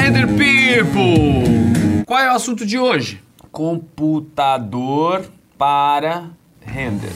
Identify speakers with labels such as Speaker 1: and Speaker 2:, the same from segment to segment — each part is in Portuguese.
Speaker 1: Render People! Qual é o assunto de hoje?
Speaker 2: Computador para render.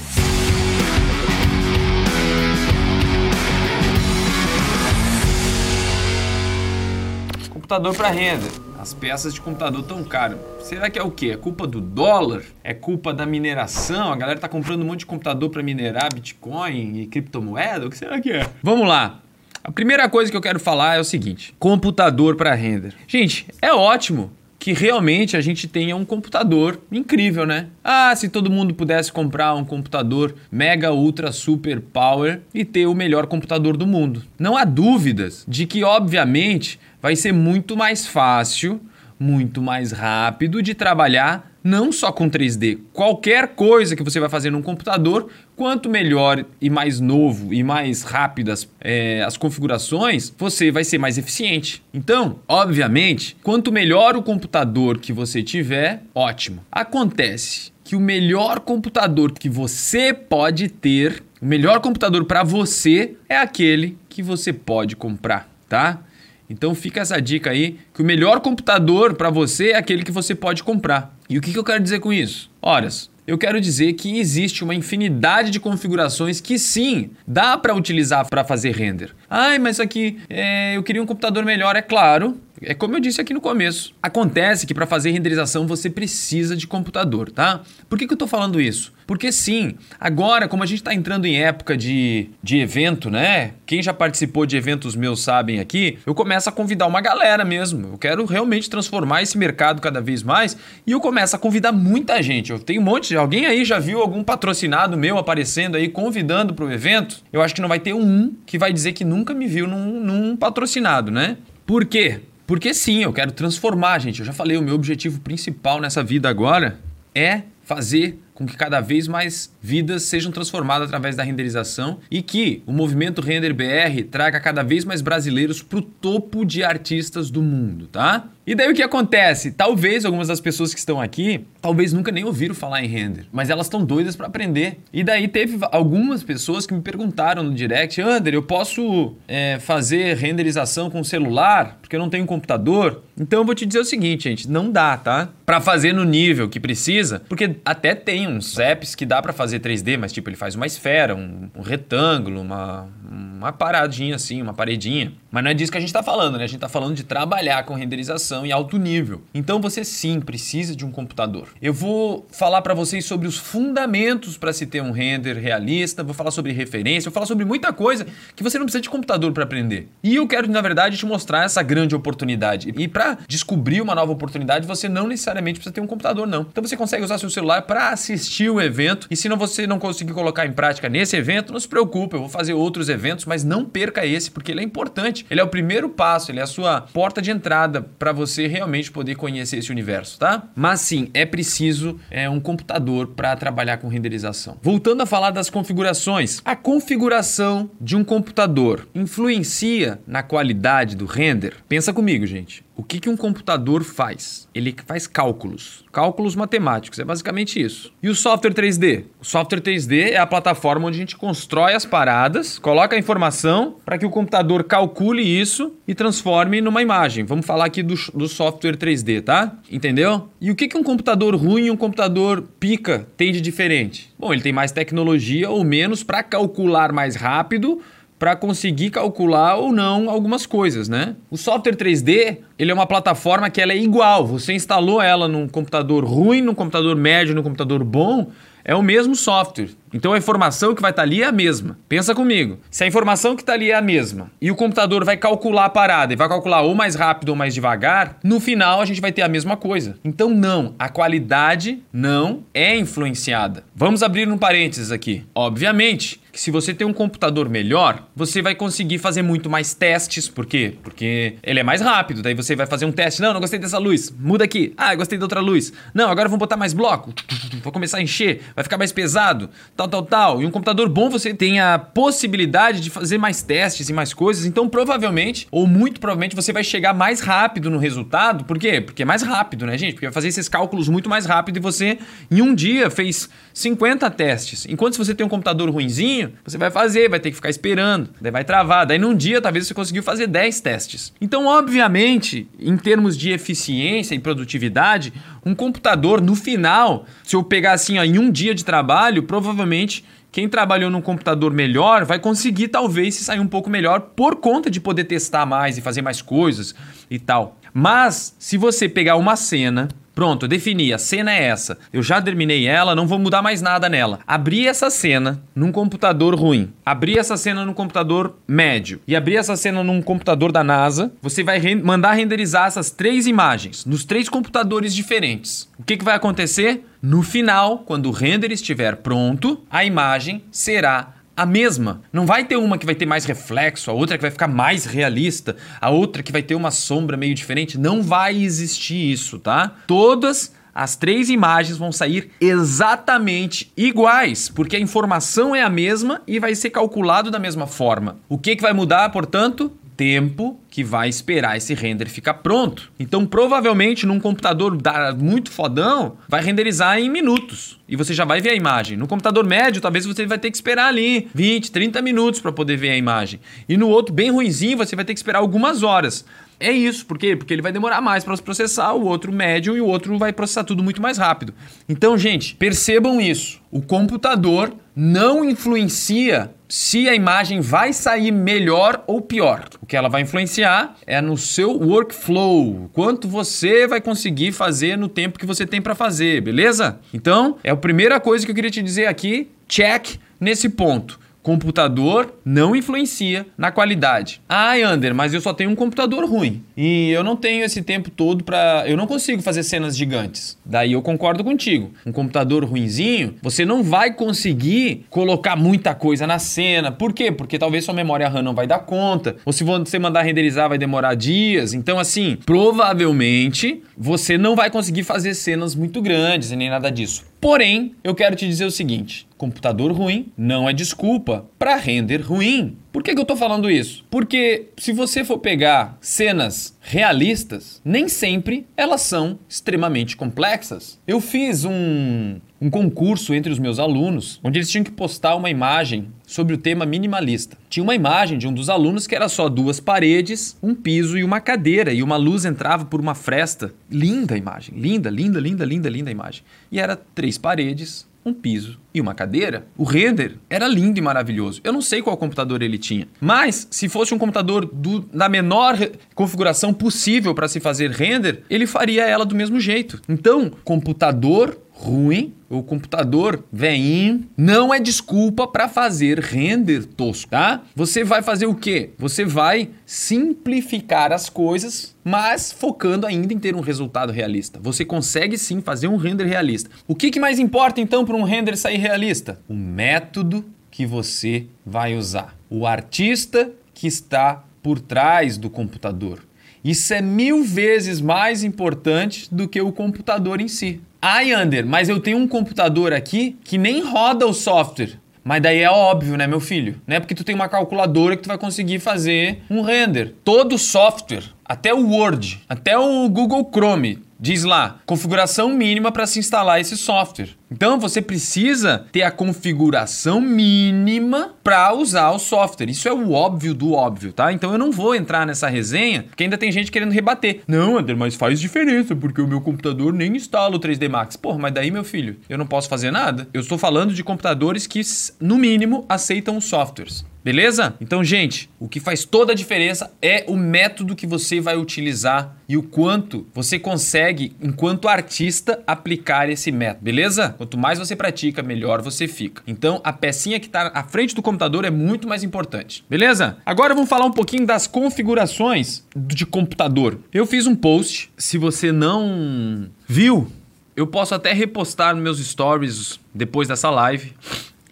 Speaker 2: Computador para render.
Speaker 1: As peças de computador tão caras. Será que é o quê? É culpa do dólar? É culpa da mineração? A galera tá comprando um monte de computador para minerar Bitcoin e criptomoeda? O que será que é? Vamos lá. A primeira coisa que eu quero falar é o seguinte: computador para render. Gente, é ótimo que realmente a gente tenha um computador incrível, né? Ah, se todo mundo pudesse comprar um computador mega ultra super power e ter o melhor computador do mundo. Não há dúvidas de que, obviamente, vai ser muito mais fácil, muito mais rápido de trabalhar não só com 3D. Qualquer coisa que você vai fazer num computador, quanto melhor e mais novo e mais rápidas é, as configurações, você vai ser mais eficiente. Então, obviamente, quanto melhor o computador que você tiver, ótimo. Acontece que o melhor computador que você pode ter, o melhor computador para você é aquele que você pode comprar, tá? Então fica essa dica aí, que o melhor computador para você é aquele que você pode comprar. E o que, que eu quero dizer com isso? Horas, eu quero dizer que existe uma infinidade de configurações que sim, dá para utilizar para fazer render. Ai, mas aqui é, eu queria um computador melhor, é claro. É como eu disse aqui no começo. Acontece que para fazer renderização você precisa de computador, tá? Por que, que eu estou falando isso? Porque sim, agora, como a gente está entrando em época de, de evento, né? Quem já participou de eventos meus sabem aqui, eu começo a convidar uma galera mesmo. Eu quero realmente transformar esse mercado cada vez mais e eu começo a convidar muita gente. Eu tenho um monte de. Alguém aí já viu algum patrocinado meu aparecendo aí, convidando para o evento? Eu acho que não vai ter um que vai dizer que nunca me viu num, num patrocinado, né? Por quê? Porque sim, eu quero transformar, gente. Eu já falei, o meu objetivo principal nessa vida agora é fazer com que cada vez mais vidas sejam transformadas através da renderização e que o movimento Render BR traga cada vez mais brasileiros para o topo de artistas do mundo, tá? E daí o que acontece? Talvez algumas das pessoas que estão aqui, talvez nunca nem ouviram falar em render, mas elas estão doidas para aprender. E daí teve algumas pessoas que me perguntaram no direct, Ander, eu posso é, fazer renderização com celular porque eu não tenho computador? Então eu vou te dizer o seguinte, gente, não dá, tá? Para fazer no nível que precisa, porque até tem uns apps que dá para fazer 3D, mas tipo ele faz uma esfera, um, um retângulo, uma, uma paradinha assim, uma paredinha. Mas não é disso que a gente está falando, né? A gente está falando de trabalhar com renderização em alto nível. Então você sim precisa de um computador. Eu vou falar para vocês sobre os fundamentos para se ter um render realista, vou falar sobre referência, vou falar sobre muita coisa que você não precisa de computador para aprender. E eu quero, na verdade, te mostrar essa grande oportunidade. E para descobrir uma nova oportunidade, você não necessariamente precisa ter um computador, não. Então você consegue usar seu celular para assistir o evento. E se não você não conseguir colocar em prática nesse evento, não se preocupe, eu vou fazer outros eventos, mas não perca esse, porque ele é importante. Ele é o primeiro passo, ele é a sua porta de entrada para você realmente poder conhecer esse universo, tá? Mas sim, é preciso é, um computador para trabalhar com renderização. Voltando a falar das configurações, a configuração de um computador influencia na qualidade do render? Pensa comigo, gente. O que, que um computador faz? Ele faz cálculos, cálculos matemáticos, é basicamente isso. E o software 3D? O software 3D é a plataforma onde a gente constrói as paradas, coloca a informação para que o computador calcule isso e transforme numa imagem. Vamos falar aqui do, do software 3D, tá? Entendeu? E o que, que um computador ruim e um computador pica tem de diferente? Bom, ele tem mais tecnologia ou menos para calcular mais rápido para conseguir calcular ou não algumas coisas, né? O software 3D, ele é uma plataforma que ela é igual. Você instalou ela num computador ruim, num computador médio, num computador bom, é o mesmo software. Então a informação que vai estar tá ali é a mesma. Pensa comigo. Se a informação que está ali é a mesma e o computador vai calcular a parada e vai calcular ou mais rápido ou mais devagar, no final a gente vai ter a mesma coisa. Então não, a qualidade não é influenciada. Vamos abrir um parênteses aqui. Obviamente, que se você tem um computador melhor, você vai conseguir fazer muito mais testes. Por quê? Porque ele é mais rápido. Daí você vai fazer um teste. Não, não gostei dessa luz. Muda aqui. Ah, gostei da outra luz. Não, agora vamos botar mais bloco. Vou começar a encher. Vai ficar mais pesado, tal, tal, tal. E um computador bom você tem a possibilidade de fazer mais testes e mais coisas, então provavelmente, ou muito provavelmente, você vai chegar mais rápido no resultado. Por quê? Porque é mais rápido, né, gente? Porque vai fazer esses cálculos muito mais rápido e você, em um dia, fez 50 testes. Enquanto se você tem um computador ruinzinho, você vai fazer, vai ter que ficar esperando, daí vai travar. Daí num dia, talvez você conseguiu fazer 10 testes. Então, obviamente, em termos de eficiência e produtividade, um computador, no final, se eu pegar assim, ó, em um dia de trabalho, provavelmente quem trabalhou num computador melhor vai conseguir talvez se sair um pouco melhor por conta de poder testar mais e fazer mais coisas e tal. Mas se você pegar uma cena Pronto, eu defini, a cena é essa. Eu já terminei ela, não vou mudar mais nada nela. Abri essa cena num computador ruim. Abri essa cena num computador médio. E abri essa cena num computador da NASA. Você vai re mandar renderizar essas três imagens nos três computadores diferentes. O que, que vai acontecer? No final, quando o render estiver pronto, a imagem será a mesma. Não vai ter uma que vai ter mais reflexo, a outra que vai ficar mais realista, a outra que vai ter uma sombra meio diferente. Não vai existir isso, tá? Todas as três imagens vão sair exatamente iguais, porque a informação é a mesma e vai ser calculado da mesma forma. O que, que vai mudar, portanto? Tempo que vai esperar esse render ficar pronto. Então, provavelmente, num computador muito fodão, vai renderizar em minutos. E você já vai ver a imagem. No computador médio, talvez você vai ter que esperar ali 20, 30 minutos para poder ver a imagem. E no outro, bem ruinzinho, você vai ter que esperar algumas horas. É isso, por quê? Porque ele vai demorar mais para processar, o outro médio e o outro vai processar tudo muito mais rápido. Então, gente, percebam isso. O computador não influencia se a imagem vai sair melhor ou pior. O que ela vai influenciar é no seu workflow, quanto você vai conseguir fazer no tempo que você tem para fazer, beleza? Então, é a primeira coisa que eu queria te dizer aqui, check nesse ponto computador não influencia na qualidade. Ah, Ander, mas eu só tenho um computador ruim e eu não tenho esse tempo todo para, eu não consigo fazer cenas gigantes. Daí eu concordo contigo. Um computador ruinzinho, você não vai conseguir colocar muita coisa na cena. Por quê? Porque talvez sua memória RAM não vai dar conta, ou se você mandar renderizar vai demorar dias. Então assim, provavelmente você não vai conseguir fazer cenas muito grandes e nem nada disso. Porém, eu quero te dizer o seguinte: computador ruim não é desculpa para render ruim. Por que, que eu tô falando isso? Porque se você for pegar cenas realistas, nem sempre elas são extremamente complexas. Eu fiz um, um concurso entre os meus alunos, onde eles tinham que postar uma imagem sobre o tema minimalista. Tinha uma imagem de um dos alunos que era só duas paredes, um piso e uma cadeira, e uma luz entrava por uma fresta. Linda a imagem, linda, linda, linda, linda, linda a imagem. E era três paredes, um piso e uma cadeira, o render era lindo e maravilhoso. Eu não sei qual computador ele tinha, mas se fosse um computador do, da menor configuração possível para se fazer render, ele faria ela do mesmo jeito. Então, computador ruim, o computador veinho, não é desculpa para fazer render tosco, tá? Você vai fazer o quê? Você vai simplificar as coisas, mas focando ainda em ter um resultado realista. Você consegue sim fazer um render realista. O que, que mais importa então para um render sair realista? O método que você vai usar. O artista que está por trás do computador. Isso é mil vezes mais importante do que o computador em si. Ai, Ander, mas eu tenho um computador aqui que nem roda o software. Mas daí é óbvio, né, meu filho? Não é porque tu tem uma calculadora que tu vai conseguir fazer um render. Todo software, até o Word, até o Google Chrome, Diz lá, configuração mínima para se instalar esse software. Então você precisa ter a configuração mínima para usar o software. Isso é o óbvio do óbvio, tá? Então eu não vou entrar nessa resenha, porque ainda tem gente querendo rebater. Não, André, mas faz diferença, porque o meu computador nem instala o 3D Max. Porra, mas daí, meu filho, eu não posso fazer nada? Eu estou falando de computadores que, no mínimo, aceitam os softwares. Beleza? Então, gente, o que faz toda a diferença é o método que você vai utilizar e o quanto você consegue, enquanto artista, aplicar esse método, beleza? Quanto mais você pratica, melhor você fica. Então, a pecinha que está à frente do computador é muito mais importante, beleza? Agora vamos falar um pouquinho das configurações de computador. Eu fiz um post, se você não viu, eu posso até repostar nos meus stories depois dessa live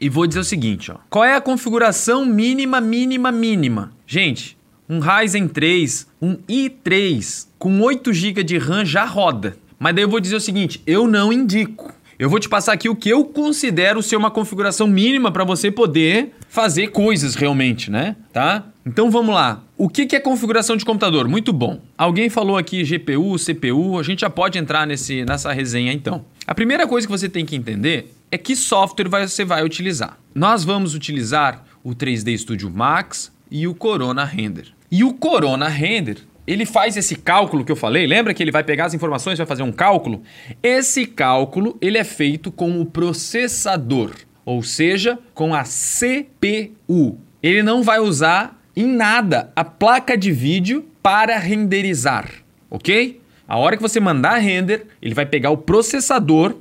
Speaker 1: e vou dizer o seguinte, ó. Qual é a configuração mínima, mínima, mínima? Gente, um Ryzen 3, um i3 com 8 GB de RAM já roda. Mas daí eu vou dizer o seguinte, eu não indico. Eu vou te passar aqui o que eu considero ser uma configuração mínima para você poder fazer coisas realmente, né? Tá? Então vamos lá. O que é configuração de computador? Muito bom. Alguém falou aqui GPU, CPU, a gente já pode entrar nesse, nessa resenha então. A primeira coisa que você tem que entender é que software você vai utilizar. Nós vamos utilizar o 3D Studio Max e o Corona Render. E o Corona Render ele faz esse cálculo que eu falei, lembra que ele vai pegar as informações vai fazer um cálculo? Esse cálculo ele é feito com o processador, ou seja, com a CPU. Ele não vai usar em nada a placa de vídeo para renderizar, ok? A hora que você mandar render, ele vai pegar o processador,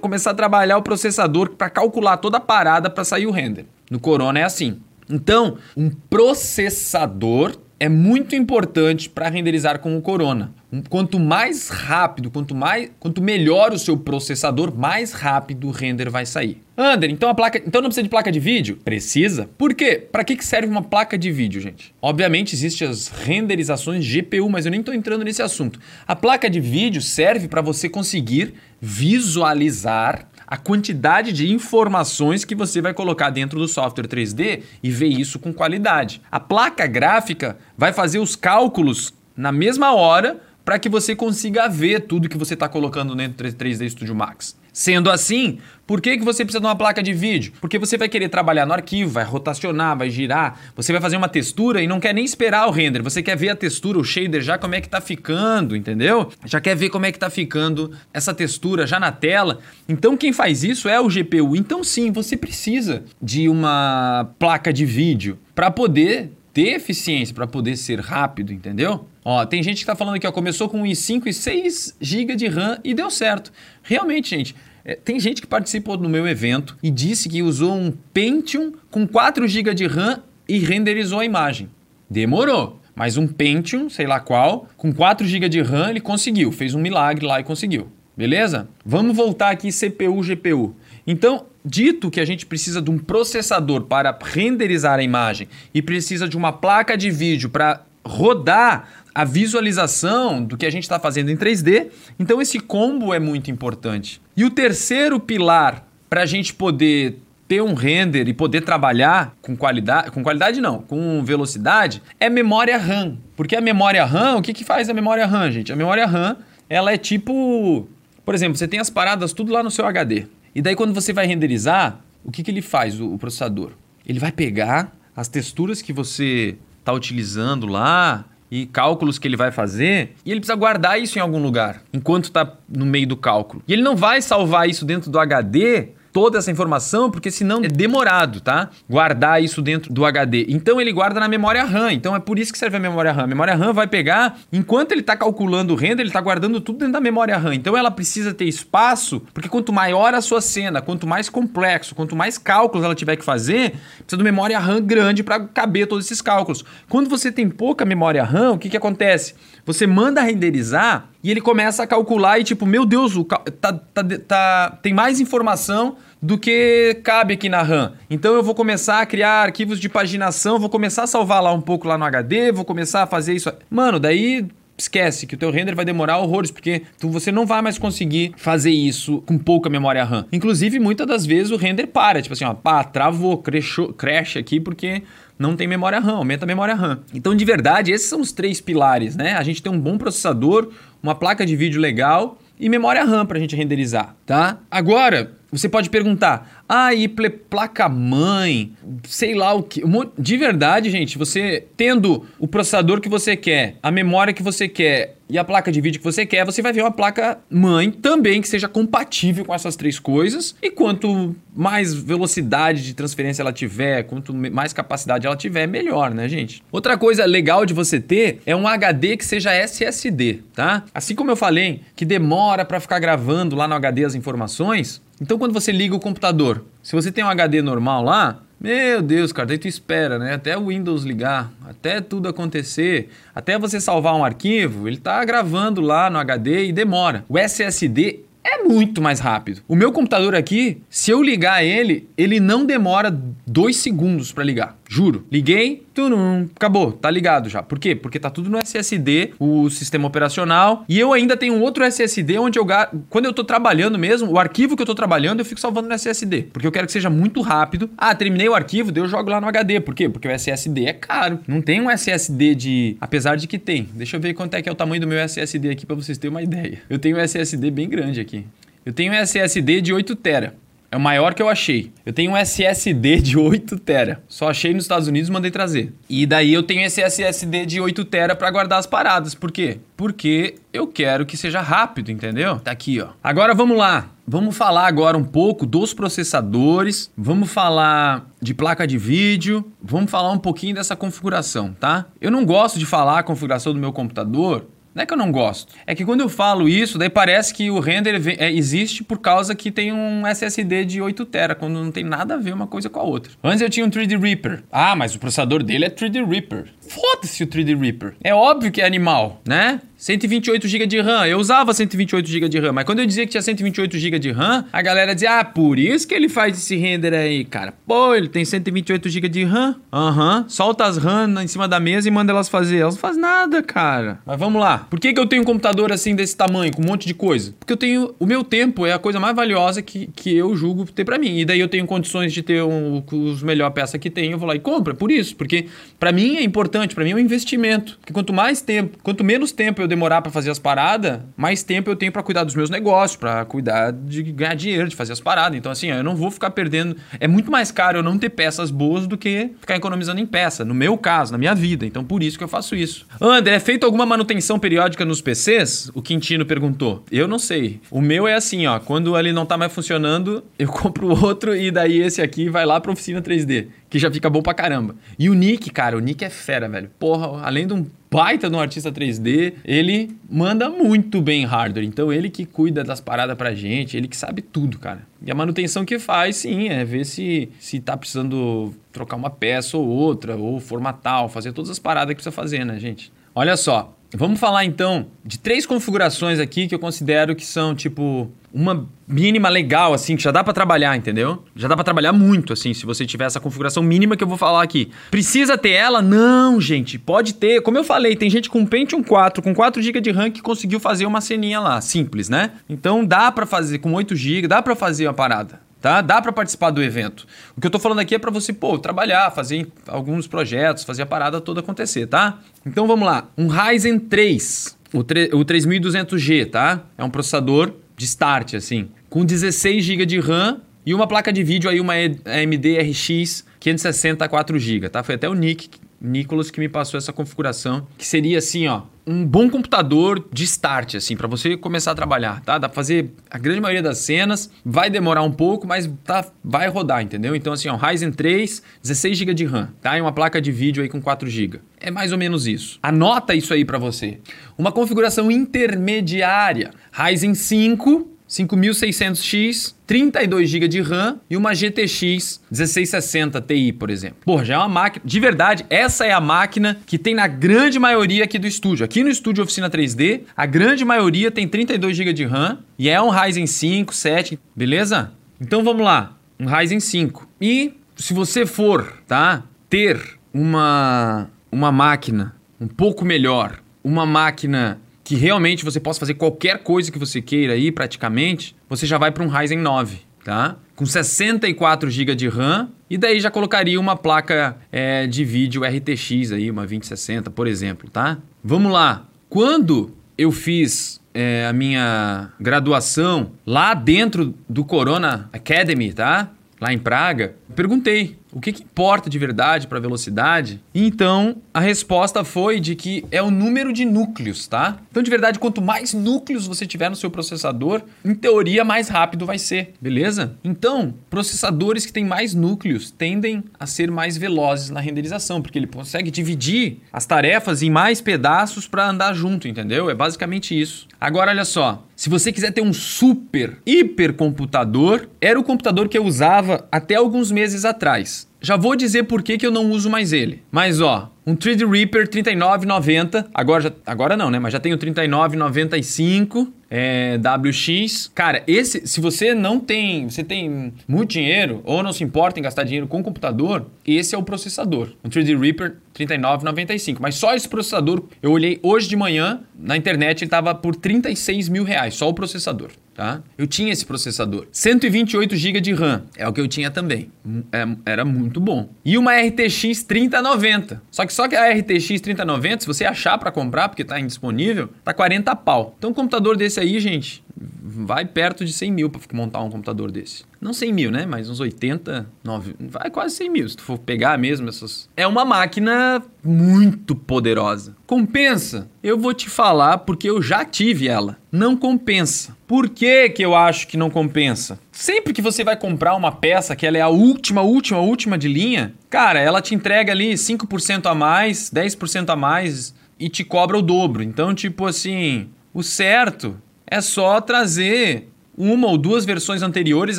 Speaker 1: começar a trabalhar o processador para calcular toda a parada para sair o render. No Corona é assim. Então, um processador é muito importante para renderizar com o Corona. Quanto mais rápido, quanto mais, quanto melhor o seu processador, mais rápido o render vai sair. Ander, então a placa, então não precisa de placa de vídeo? Precisa. Por quê? Para que serve uma placa de vídeo, gente? Obviamente existem as renderizações GPU, mas eu nem estou entrando nesse assunto. A placa de vídeo serve para você conseguir visualizar a quantidade de informações que você vai colocar dentro do software 3D e ver isso com qualidade. A placa gráfica vai fazer os cálculos na mesma hora para que você consiga ver tudo que você está colocando dentro do 3D Studio Max. Sendo assim, por que, que você precisa de uma placa de vídeo? Porque você vai querer trabalhar no arquivo, vai rotacionar, vai girar, você vai fazer uma textura e não quer nem esperar o render, você quer ver a textura, o shader já como é que tá ficando, entendeu? Já quer ver como é que tá ficando essa textura já na tela. Então quem faz isso é o GPU. Então sim, você precisa de uma placa de vídeo para poder ter eficiência, para poder ser rápido, entendeu? Ó, tem gente que está falando aqui, ó, começou com i5 e 6 GB de RAM e deu certo. Realmente, gente, é, tem gente que participou do meu evento e disse que usou um Pentium com 4 GB de RAM e renderizou a imagem. Demorou. Mas um Pentium, sei lá qual, com 4 GB de RAM, ele conseguiu. Fez um milagre lá e conseguiu. Beleza? Vamos voltar aqui CPU, GPU. Então, dito que a gente precisa de um processador para renderizar a imagem e precisa de uma placa de vídeo para rodar a visualização do que a gente está fazendo em 3D. Então, esse combo é muito importante. E o terceiro pilar para a gente poder ter um render e poder trabalhar com qualidade, com qualidade não, com velocidade, é memória RAM. Porque a memória RAM, o que, que faz a memória RAM, gente? A memória RAM, ela é tipo, por exemplo, você tem as paradas tudo lá no seu HD. E daí quando você vai renderizar, o que, que ele faz, o, o processador? Ele vai pegar as texturas que você está utilizando lá, e cálculos que ele vai fazer, e ele precisa guardar isso em algum lugar, enquanto está no meio do cálculo. E ele não vai salvar isso dentro do HD toda essa informação, porque senão é demorado, tá? Guardar isso dentro do HD. Então ele guarda na memória RAM. Então é por isso que serve a memória RAM. A memória RAM vai pegar, enquanto ele está calculando o render, ele está guardando tudo dentro da memória RAM. Então ela precisa ter espaço, porque quanto maior a sua cena, quanto mais complexo, quanto mais cálculos ela tiver que fazer, precisa de memória RAM grande para caber todos esses cálculos. Quando você tem pouca memória RAM, o que, que acontece? Você manda renderizar e ele começa a calcular e tipo, meu Deus, o tá, tá, tá, tem mais informação do que cabe aqui na RAM. Então eu vou começar a criar arquivos de paginação, vou começar a salvar lá um pouco lá no HD, vou começar a fazer isso. Mano, daí esquece que o teu render vai demorar horrores, porque tu, você não vai mais conseguir fazer isso com pouca memória RAM. Inclusive, muitas das vezes o render para, tipo assim, ó, pá, travou, crashou, crash aqui porque não tem memória RAM, aumenta a memória RAM. Então, de verdade, esses são os três pilares, né? A gente tem um bom processador, uma placa de vídeo legal e memória RAM para a gente renderizar, tá? Agora, você pode perguntar, ah, e placa-mãe, sei lá o que. De verdade, gente, você tendo o processador que você quer, a memória que você quer e a placa de vídeo que você quer, você vai ver uma placa-mãe também que seja compatível com essas três coisas. E quanto mais velocidade de transferência ela tiver, quanto mais capacidade ela tiver, melhor, né, gente? Outra coisa legal de você ter é um HD que seja SSD, tá? Assim como eu falei que demora para ficar gravando lá no HD as informações, então, quando você liga o computador, se você tem um HD normal lá, meu Deus, cara, daí tu espera, né? Até o Windows ligar, até tudo acontecer, até você salvar um arquivo, ele tá gravando lá no HD e demora. O SSD muito mais rápido. O meu computador aqui, se eu ligar ele, ele não demora dois segundos para ligar. Juro. Liguei, turum, acabou, tá ligado já. Por quê? Porque tá tudo no SSD, o sistema operacional. E eu ainda tenho outro SSD onde eu. Quando eu tô trabalhando mesmo, o arquivo que eu tô trabalhando, eu fico salvando no SSD. Porque eu quero que seja muito rápido. Ah, terminei o arquivo, daí eu jogo lá no HD. Por quê? Porque o SSD é caro. Não tem um SSD de. Apesar de que tem. Deixa eu ver quanto é que é o tamanho do meu SSD aqui para vocês terem uma ideia. Eu tenho um SSD bem grande aqui. Eu tenho um SSD de 8 TB. É o maior que eu achei. Eu tenho um SSD de 8 TB. Só achei nos Estados Unidos e mandei trazer. E daí eu tenho esse SSD de 8 TB para guardar as paradas. Por quê? Porque eu quero que seja rápido, entendeu? Tá aqui, ó. Agora vamos lá. Vamos falar agora um pouco dos processadores, vamos falar de placa de vídeo, vamos falar um pouquinho dessa configuração, tá? Eu não gosto de falar a configuração do meu computador não é que eu não gosto. É que quando eu falo isso, daí parece que o render é, existe por causa que tem um SSD de 8 TB, quando não tem nada a ver uma coisa com a outra. Antes eu tinha um 3D Reaper. Ah, mas o processador dele é 3D Reaper. Foda-se o 3D Reaper. É óbvio que é animal, né? 128 GB de RAM. Eu usava 128 GB de RAM, mas quando eu dizia que tinha 128 GB de RAM, a galera dizia: "Ah, por isso que ele faz esse render aí, cara". Pô, ele tem 128 GB de RAM. Aham. Uhum. Solta as RAM em cima da mesa e manda elas fazer. Elas não fazem nada, cara. Mas vamos lá. Por que, que eu tenho um computador assim desse tamanho, com um monte de coisa? Porque eu tenho o meu tempo é a coisa mais valiosa que, que eu julgo ter para mim. E daí eu tenho condições de ter um, os melhor peça que tem, eu vou lá e compro. Por isso, porque para mim é importante, para mim é um investimento. Porque quanto mais tempo, quanto menos tempo eu demorar para fazer as paradas, mais tempo eu tenho para cuidar dos meus negócios, para cuidar de ganhar dinheiro, de fazer as paradas. Então, assim, eu não vou ficar perdendo. É muito mais caro eu não ter peças boas do que ficar economizando em peça, no meu caso, na minha vida. Então, por isso que eu faço isso. André, é feito alguma manutenção periódica nos PCs? O Quintino perguntou. Eu não sei. O meu é assim, ó. Quando ele não tá mais funcionando, eu compro outro e daí esse aqui vai lá pra oficina 3D que já fica bom pra caramba. E o Nick, cara, o Nick é fera, velho. Porra, além de um baita um artista 3D, ele manda muito bem hardware. Então ele que cuida das paradas pra gente, ele que sabe tudo, cara. E a manutenção que faz, sim, é ver se, se tá precisando trocar uma peça ou outra, ou formatar, ou fazer todas as paradas que precisa fazer, né, gente? Olha só, Vamos falar então de três configurações aqui que eu considero que são tipo uma mínima legal assim, que já dá para trabalhar, entendeu? Já dá para trabalhar muito assim, se você tiver essa configuração mínima que eu vou falar aqui. Precisa ter ela? Não, gente, pode ter. Como eu falei, tem gente com Pentium 4, com 4 GB de RAM que conseguiu fazer uma ceninha lá, simples, né? Então dá para fazer com 8 GB, dá para fazer uma parada tá? Dá para participar do evento. O que eu tô falando aqui é para você, pô, trabalhar, fazer alguns projetos, fazer a parada toda acontecer, tá? Então vamos lá. Um Ryzen 3, o, o 3200G, tá? É um processador de start, assim, com 16 GB de RAM e uma placa de vídeo aí, uma AMD RX 560 4GB, tá? Foi até o Nick Nicolas que me passou essa configuração, que seria assim, ó, um bom computador de start, assim, para você começar a trabalhar, tá? Dá pra fazer a grande maioria das cenas, vai demorar um pouco, mas tá, vai rodar, entendeu? Então, assim, ó, Ryzen 3, 16 GB de RAM, tá? E uma placa de vídeo aí com 4 GB. É mais ou menos isso. Anota isso aí para você. Uma configuração intermediária, Ryzen 5, 5600X, 32 GB de RAM e uma GTX 1660 Ti, por exemplo. Porra, já é uma máquina. De verdade, essa é a máquina que tem na grande maioria aqui do estúdio. Aqui no estúdio Oficina 3D, a grande maioria tem 32 GB de RAM e é um Ryzen 5, 7, beleza? Então vamos lá, um Ryzen 5. E se você for, tá, ter uma uma máquina um pouco melhor, uma máquina que realmente você possa fazer qualquer coisa que você queira aí, praticamente, você já vai para um Ryzen 9, tá? Com 64 GB de RAM e daí já colocaria uma placa é, de vídeo RTX aí, uma 2060, por exemplo, tá? Vamos lá. Quando eu fiz é, a minha graduação lá dentro do Corona Academy, tá? Lá em Praga, perguntei o que, que importa de verdade para a velocidade? Então, a resposta foi de que é o número de núcleos, tá? Então, de verdade, quanto mais núcleos você tiver no seu processador, em teoria, mais rápido vai ser, beleza? Então, processadores que têm mais núcleos tendem a ser mais velozes na renderização, porque ele consegue dividir as tarefas em mais pedaços para andar junto, entendeu? É basicamente isso. Agora, olha só. Se você quiser ter um super, hiper computador, era o computador que eu usava até alguns meses atrás. Já vou dizer por que, que eu não uso mais ele. Mas ó, um 3D Reaper 39,90. Agora, já, agora não, né? Mas já tenho 39,95 é, WX. Cara, esse, se você não tem, você tem muito dinheiro ou não se importa em gastar dinheiro com computador, esse é o processador. Um 3D Reaper 39,95. Mas só esse processador, eu olhei hoje de manhã na internet, ele estava por 36 mil reais, só o processador. Tá? Eu tinha esse processador. 128 GB de RAM, é o que eu tinha também. É, era muito bom. E uma RTX 3090. Só que só que a RTX 3090, se você achar para comprar, porque está indisponível, tá 40 pau. Então um computador desse aí, gente, vai perto de 100 mil para montar um computador desse. Não 100 mil, né? Mas uns 80, 9, vai quase 100 mil. Se tu for pegar mesmo essas. É uma máquina muito poderosa. Compensa? Eu vou te falar porque eu já tive ela. Não compensa. Por que, que eu acho que não compensa? Sempre que você vai comprar uma peça que ela é a última, última, última de linha, cara, ela te entrega ali 5% a mais, 10% a mais e te cobra o dobro. Então, tipo assim, o certo é só trazer uma ou duas versões anteriores,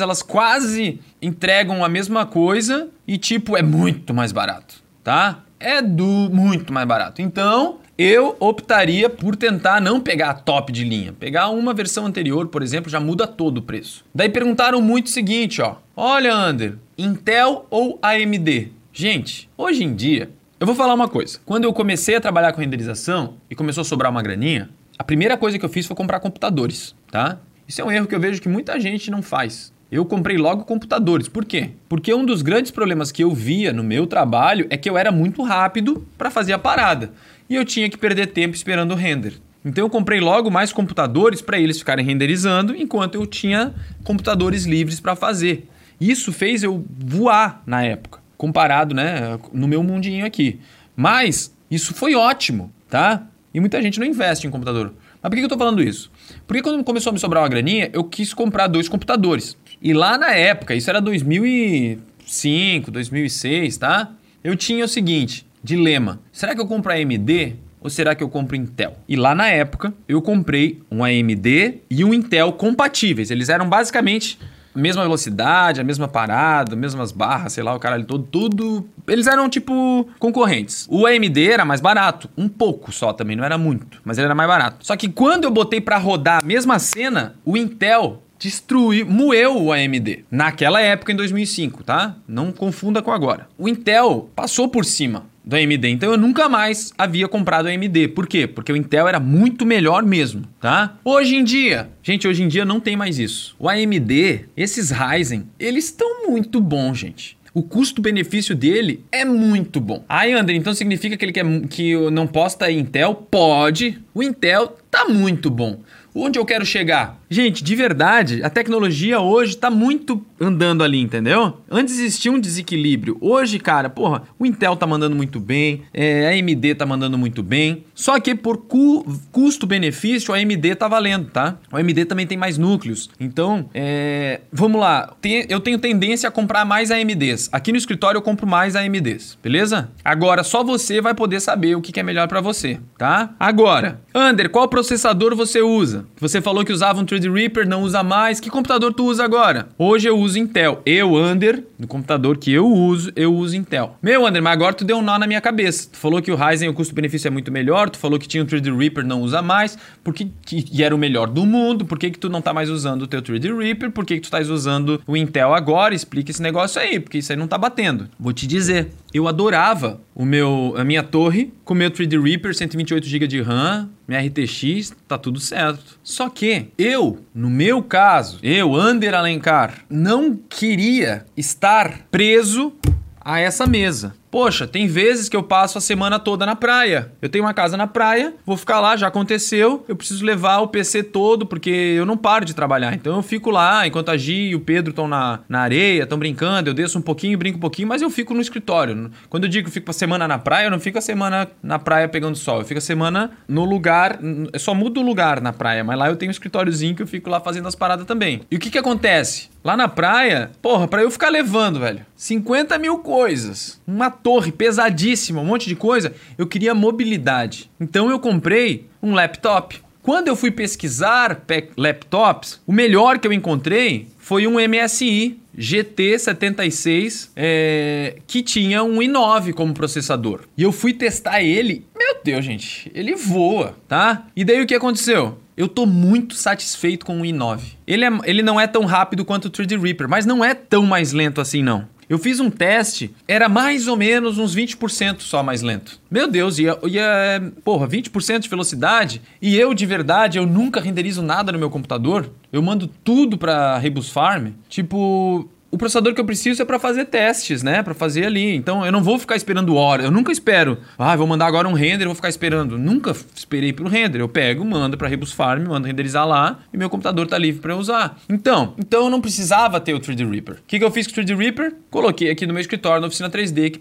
Speaker 1: elas quase entregam a mesma coisa e tipo é muito mais barato, tá? É do muito mais barato. Então, eu optaria por tentar não pegar a top de linha. Pegar uma versão anterior, por exemplo, já muda todo o preço. Daí perguntaram muito o seguinte, ó. Olha, Ander, Intel ou AMD? Gente, hoje em dia, eu vou falar uma coisa. Quando eu comecei a trabalhar com renderização e começou a sobrar uma graninha, a primeira coisa que eu fiz foi comprar computadores, tá? Isso é um erro que eu vejo que muita gente não faz. Eu comprei logo computadores. Por quê? Porque um dos grandes problemas que eu via no meu trabalho é que eu era muito rápido para fazer a parada e eu tinha que perder tempo esperando o render. Então eu comprei logo mais computadores para eles ficarem renderizando enquanto eu tinha computadores livres para fazer. Isso fez eu voar na época, comparado, né, no meu mundinho aqui. Mas isso foi ótimo, tá? E muita gente não investe em computador. Mas por que eu estou falando isso? Porque quando começou a me sobrar uma graninha, eu quis comprar dois computadores. E lá na época, isso era 2005, 2006, tá? Eu tinha o seguinte, dilema. Será que eu compro AMD ou será que eu compro Intel? E lá na época, eu comprei um AMD e um Intel compatíveis. Eles eram basicamente mesma velocidade, a mesma parada, mesmas barras, sei lá, o cara todo, tudo. Eles eram tipo concorrentes. O AMD era mais barato, um pouco só também, não era muito, mas ele era mais barato. Só que quando eu botei para rodar a mesma cena, o Intel destruiu, moeu o AMD. Naquela época, em 2005, tá? Não confunda com agora. O Intel passou por cima do AMD. Então eu nunca mais havia comprado AMD. Por quê? Porque o Intel era muito melhor mesmo, tá? Hoje em dia, gente, hoje em dia não tem mais isso. O AMD, esses Ryzen, eles estão muito bons, gente. O custo-benefício dele é muito bom. Aí, André, então significa que ele quer que eu não posta Intel? Pode. O Intel tá muito bom. Onde eu quero chegar? Gente, de verdade, a tecnologia hoje está muito andando ali, entendeu? Antes existia um desequilíbrio. Hoje, cara, porra, o Intel tá mandando muito bem, é, a AMD tá mandando muito bem. Só que por cu custo-benefício, a AMD tá valendo, tá? O AMD também tem mais núcleos. Então, é, vamos lá. Tem, eu tenho tendência a comprar mais AMDs. Aqui no escritório eu compro mais AMDs, beleza? Agora, só você vai poder saber o que é melhor para você, tá? Agora, Ander, qual processador você usa? Você falou que usava um 3D Reaper, não usa mais. Que computador tu usa agora? Hoje eu uso Intel. Eu, Under, no computador que eu uso, eu uso Intel. Meu, Under, mas agora tu deu um nó na minha cabeça. Tu falou que o Ryzen, o custo-benefício é muito melhor. Tu falou que tinha um 3D Reaper, não usa mais. Porque que, e era o melhor do mundo. Por que, que tu não tá mais usando o teu 3D Reaper? Por que, que tu estás usando o Intel agora? Explica esse negócio aí, porque isso aí não tá batendo. Vou te dizer. Eu adorava o meu, a minha torre com o meu 3D Reaper, 128 GB de RAM, minha RTX, tá tudo certo. Só que eu, no meu caso, eu, Ander Alencar, não queria estar preso a essa mesa. Poxa, tem vezes que eu passo a semana toda na praia. Eu tenho uma casa na praia, vou ficar lá, já aconteceu. Eu preciso levar o PC todo, porque eu não paro de trabalhar. Então eu fico lá, enquanto a Gi e o Pedro estão na, na areia, estão brincando, eu desço um pouquinho, brinco um pouquinho, mas eu fico no escritório. Quando eu digo que fico a semana na praia, eu não fico a semana na praia pegando sol. Eu fico a semana no lugar. Eu só mudo o lugar na praia, mas lá eu tenho um escritóriozinho que eu fico lá fazendo as paradas também. E o que que acontece? Lá na praia, porra, pra eu ficar levando, velho, 50 mil coisas, uma torre pesadíssima, um monte de coisa, eu queria mobilidade. Então eu comprei um laptop Quando eu fui pesquisar laptops, o melhor que eu encontrei foi um MSI GT76 é, que tinha um i9 como processador. E eu fui testar ele. Meu Deus, gente, ele voa, tá? E daí o que aconteceu? Eu tô muito satisfeito com o i9. Ele, é, ele não é tão rápido quanto o 3D Reaper, mas não é tão mais lento assim não. Eu fiz um teste, era mais ou menos uns 20% só mais lento. Meu Deus, ia, ia porra, 20% de velocidade. E eu, de verdade, eu nunca renderizo nada no meu computador. Eu mando tudo pra Rebus Farm. Tipo, o processador que eu preciso é para fazer testes, né? Para fazer ali. Então eu não vou ficar esperando horas. Eu nunca espero. Ah, vou mandar agora um render, vou ficar esperando. Nunca esperei pelo render. Eu pego, mando para Rebus Farm, mando renderizar lá e meu computador tá livre para usar. Então, então eu não precisava ter o 3D Reaper. O que, que eu fiz com o 3D Reaper? Coloquei aqui no meu escritório na oficina 3D que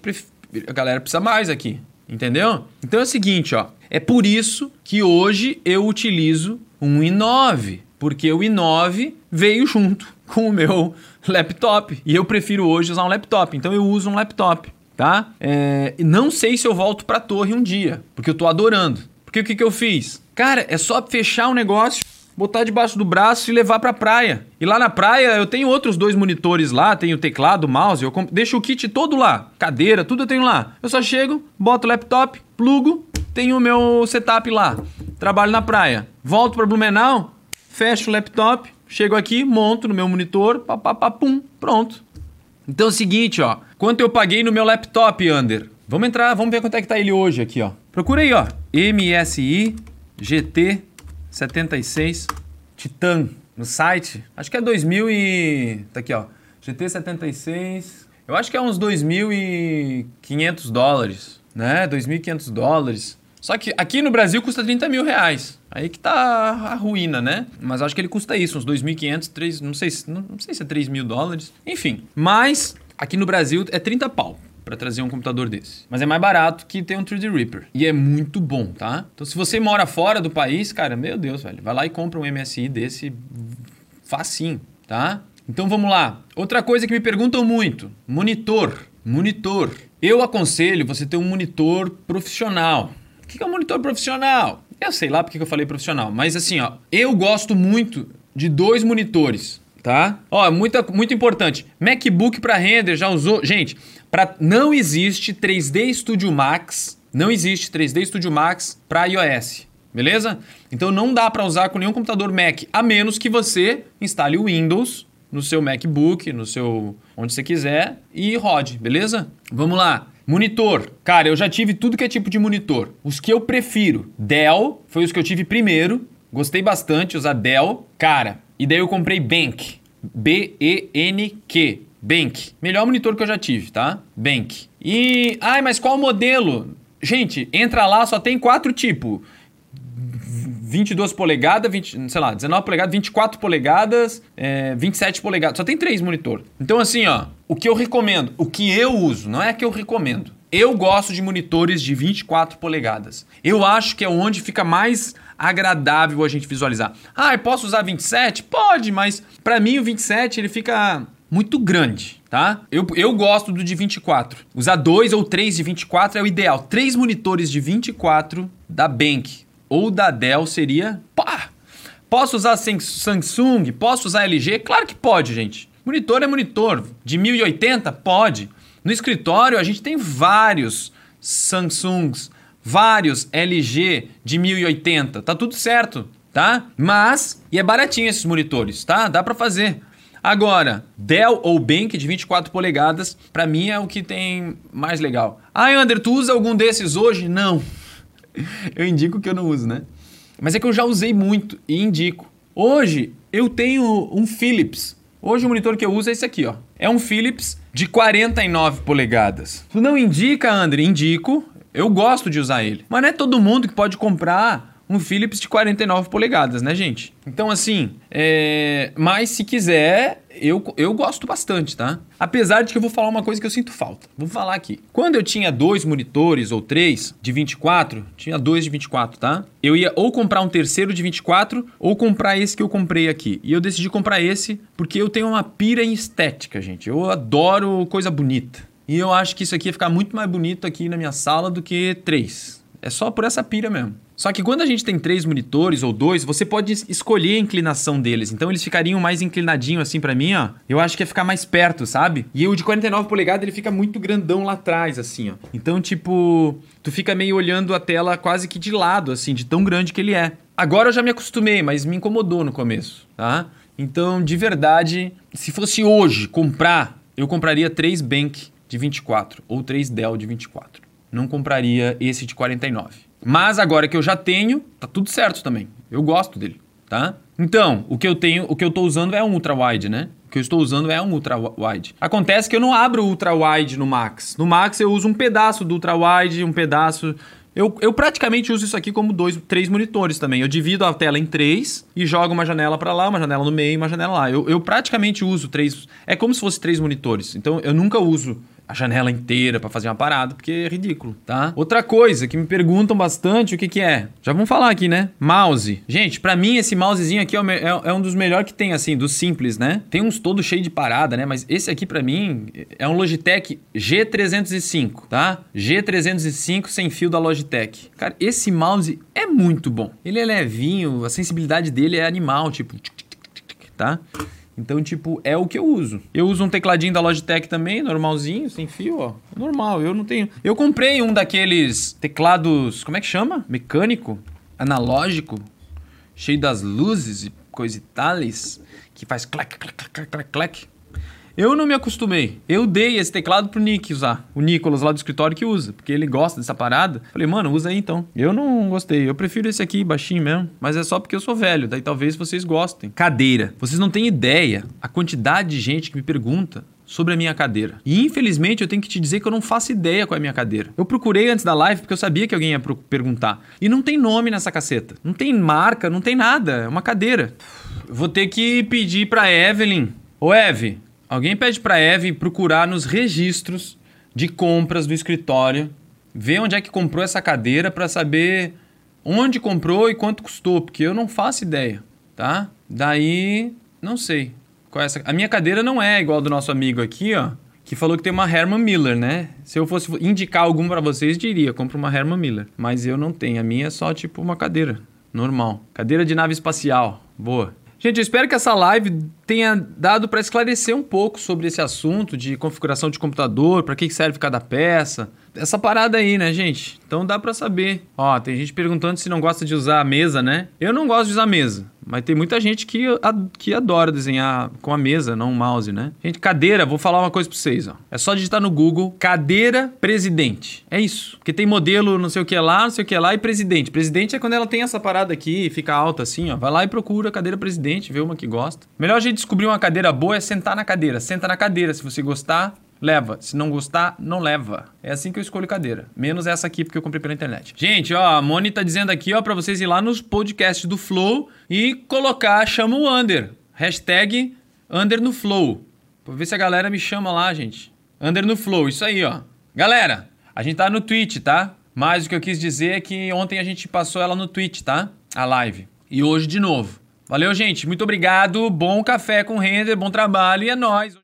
Speaker 1: a galera precisa mais aqui. Entendeu? Então é o seguinte, ó. É por isso que hoje eu utilizo um i9, porque o i9 veio junto com o meu laptop. E eu prefiro hoje usar um laptop, então eu uso um laptop, tá? É, não sei se eu volto pra torre um dia, porque eu tô adorando. Porque o que, que eu fiz? Cara, é só fechar um negócio, botar debaixo do braço e levar pra praia. E lá na praia eu tenho outros dois monitores lá, tenho teclado, mouse, eu deixo o kit todo lá, cadeira, tudo eu tenho lá. Eu só chego, boto o laptop, plugo, tenho o meu setup lá. Trabalho na praia. Volto para Blumenau, fecho o laptop, Chego aqui, monto no meu monitor, papapá, pum, pronto. Então é o seguinte, ó. Quanto eu paguei no meu laptop, Under? Vamos entrar, vamos ver quanto é que tá ele hoje aqui, ó. Procura aí, ó. MSI GT 76 Titan no site. Acho que é 2000 e tá aqui, ó. GT 76. Eu acho que é uns 2.500 dólares, né? 2.500 dólares. Só que aqui no Brasil custa 30 mil reais. Aí que tá a ruína, né? Mas acho que ele custa isso, uns 2.500, 3, não sei, não, não sei se é 3 mil dólares. Enfim, mas aqui no Brasil é 30 pau para trazer um computador desse. Mas é mais barato que ter um 3D Reaper. E é muito bom, tá? Então se você mora fora do país, cara, meu Deus, velho, vai lá e compra um MSI desse facinho, tá? Então vamos lá. Outra coisa que me perguntam muito: monitor. Monitor. Eu aconselho você ter um monitor profissional. O que é um monitor profissional? Eu sei lá porque eu falei profissional, mas assim, ó, eu gosto muito de dois monitores, tá? Ó, muita, muito importante. MacBook para render já usou, gente, para não existe 3D Studio Max, não existe 3D Studio Max para iOS. Beleza? Então não dá para usar com nenhum computador Mac, a menos que você instale o Windows no seu MacBook, no seu onde você quiser e rode, beleza? Vamos lá. Monitor. Cara, eu já tive tudo que é tipo de monitor. Os que eu prefiro. Dell, foi os que eu tive primeiro. Gostei bastante usar Dell. Cara, e daí eu comprei Bank. B-E-N-Q. Bank. Melhor monitor que eu já tive, tá? Bank. E. Ai, mas qual modelo? Gente, entra lá, só tem quatro tipos. 22 polegadas, 20, sei lá, 19 polegadas, 24 polegadas, é, 27 polegadas. Só tem três monitor. Então, assim, ó, o que eu recomendo, o que eu uso, não é que eu recomendo. Eu gosto de monitores de 24 polegadas. Eu acho que é onde fica mais agradável a gente visualizar. Ah, posso usar 27? Pode, mas para mim o 27 ele fica muito grande, tá? Eu, eu gosto do de 24. Usar dois ou três de 24 é o ideal. Três monitores de 24 da Bank ou da Dell seria pá. Posso usar Samsung? Posso usar LG? Claro que pode, gente. Monitor é monitor. De 1080? Pode. No escritório a gente tem vários Samsungs, vários LG de 1080. Tá tudo certo, tá? Mas, e é baratinho esses monitores, tá? Dá para fazer. Agora, Dell ou Bank de 24 polegadas, para mim é o que tem mais legal. Ah, Ander, tu usa algum desses hoje? Não. eu indico que eu não uso, né? Mas é que eu já usei muito e indico. Hoje eu tenho um Philips. Hoje o monitor que eu uso é esse aqui, ó. É um Philips de 49 polegadas. Tu não indica, André? Indico. Eu gosto de usar ele. Mas não é todo mundo que pode comprar um Philips de 49 polegadas, né, gente? Então, assim, é... mas se quiser, eu, eu gosto bastante, tá? Apesar de que eu vou falar uma coisa que eu sinto falta. Vou falar aqui. Quando eu tinha dois monitores ou três de 24, tinha dois de 24, tá? Eu ia ou comprar um terceiro de 24 ou comprar esse que eu comprei aqui. E eu decidi comprar esse porque eu tenho uma pira em estética, gente. Eu adoro coisa bonita. E eu acho que isso aqui ia ficar muito mais bonito aqui na minha sala do que três. É só por essa pira mesmo. Só que quando a gente tem três monitores ou dois, você pode escolher a inclinação deles. Então eles ficariam mais inclinadinho assim para mim, ó. Eu acho que ia ficar mais perto, sabe? E o de 49 polegadas ele fica muito grandão lá atrás, assim, ó. Então, tipo, tu fica meio olhando a tela quase que de lado, assim, de tão grande que ele é. Agora eu já me acostumei, mas me incomodou no começo, tá? Então, de verdade, se fosse hoje comprar, eu compraria três Bank de 24 ou três Dell de 24. Não compraria esse de 49. Mas agora que eu já tenho, tá tudo certo também. Eu gosto dele, tá? Então, o que eu tenho, o que eu tô usando é um ultra wide, né? O que eu estou usando é um ultra wide. Acontece que eu não abro o ultra wide no Max. No Max eu uso um pedaço do ultra wide, um pedaço eu, eu praticamente uso isso aqui como dois, três monitores também. Eu divido a tela em três e jogo uma janela para lá, uma janela no meio e uma janela lá. Eu, eu praticamente uso três. É como se fosse três monitores. Então eu nunca uso a janela inteira para fazer uma parada, porque é ridículo, tá? Outra coisa que me perguntam bastante, o que que é? Já vamos falar aqui, né? Mouse. Gente, para mim esse mousezinho aqui é, é, é um dos melhores que tem, assim, dos simples, né? Tem uns todo cheio de parada, né? Mas esse aqui para mim é um Logitech G305, tá? G305 sem fio da Logitech. Cara, esse mouse é muito bom. Ele é levinho, a sensibilidade dele é animal, tipo... Tá? Então, tipo, é o que eu uso. Eu uso um tecladinho da Logitech também, normalzinho, sem fio, ó. Normal, eu não tenho. Eu comprei um daqueles teclados, como é que chama? Mecânico, analógico, cheio das luzes e coisa e tales, que faz clac, clac, clac, clac, clac. Eu não me acostumei. Eu dei esse teclado pro Nick usar. O Nicolas lá do escritório que usa, porque ele gosta dessa parada. Falei, mano, usa aí então. Eu não gostei. Eu prefiro esse aqui baixinho mesmo, mas é só porque eu sou velho, daí talvez vocês gostem. Cadeira. Vocês não têm ideia a quantidade de gente que me pergunta sobre a minha cadeira. E infelizmente eu tenho que te dizer que eu não faço ideia qual é a minha cadeira. Eu procurei antes da live porque eu sabia que alguém ia perguntar. E não tem nome nessa caceta. Não tem marca, não tem nada. É uma cadeira. Vou ter que pedir pra Evelyn. Ô, Eve, Alguém pede para Eve procurar nos registros de compras do escritório, ver onde é que comprou essa cadeira para saber onde comprou e quanto custou, porque eu não faço ideia, tá? Daí, não sei. Qual é essa? A minha cadeira não é igual do nosso amigo aqui, ó, que falou que tem uma Herman Miller, né? Se eu fosse indicar algum para vocês, diria, compra uma Herman Miller, mas eu não tenho. A minha é só tipo uma cadeira normal. Cadeira de nave espacial. Boa. Gente, eu espero que essa live tenha dado para esclarecer um pouco sobre esse assunto de configuração de computador, para que serve cada peça. Essa parada aí, né, gente? Então dá para saber. Ó, tem gente perguntando se não gosta de usar a mesa, né? Eu não gosto de usar a mesa. Mas tem muita gente que, a, que adora desenhar com a mesa, não o mouse, né? Gente, cadeira, vou falar uma coisa pra vocês, ó. É só digitar no Google cadeira presidente. É isso. Porque tem modelo não sei o que lá, não sei o que lá e presidente. Presidente é quando ela tem essa parada aqui, fica alta assim, ó. Vai lá e procura cadeira presidente, vê uma que gosta. Melhor jeito de descobrir uma cadeira boa é sentar na cadeira. Senta na cadeira. Se você gostar, leva. Se não gostar, não leva. É assim que eu escolho cadeira. Menos essa aqui, porque eu comprei pela internet. Gente, ó, a Moni tá dizendo aqui, ó, pra vocês ir lá nos podcasts do Flow e colocar, chama o Under. Hashtag Under no Flow. Pra ver se a galera me chama lá, gente. Under no Flow, isso aí, ó. Galera, a gente tá no Twitch, tá? Mas o que eu quis dizer é que ontem a gente passou ela no Twitch, tá? A live. E hoje de novo. Valeu, gente. Muito obrigado. Bom café com render, bom trabalho e é nóis.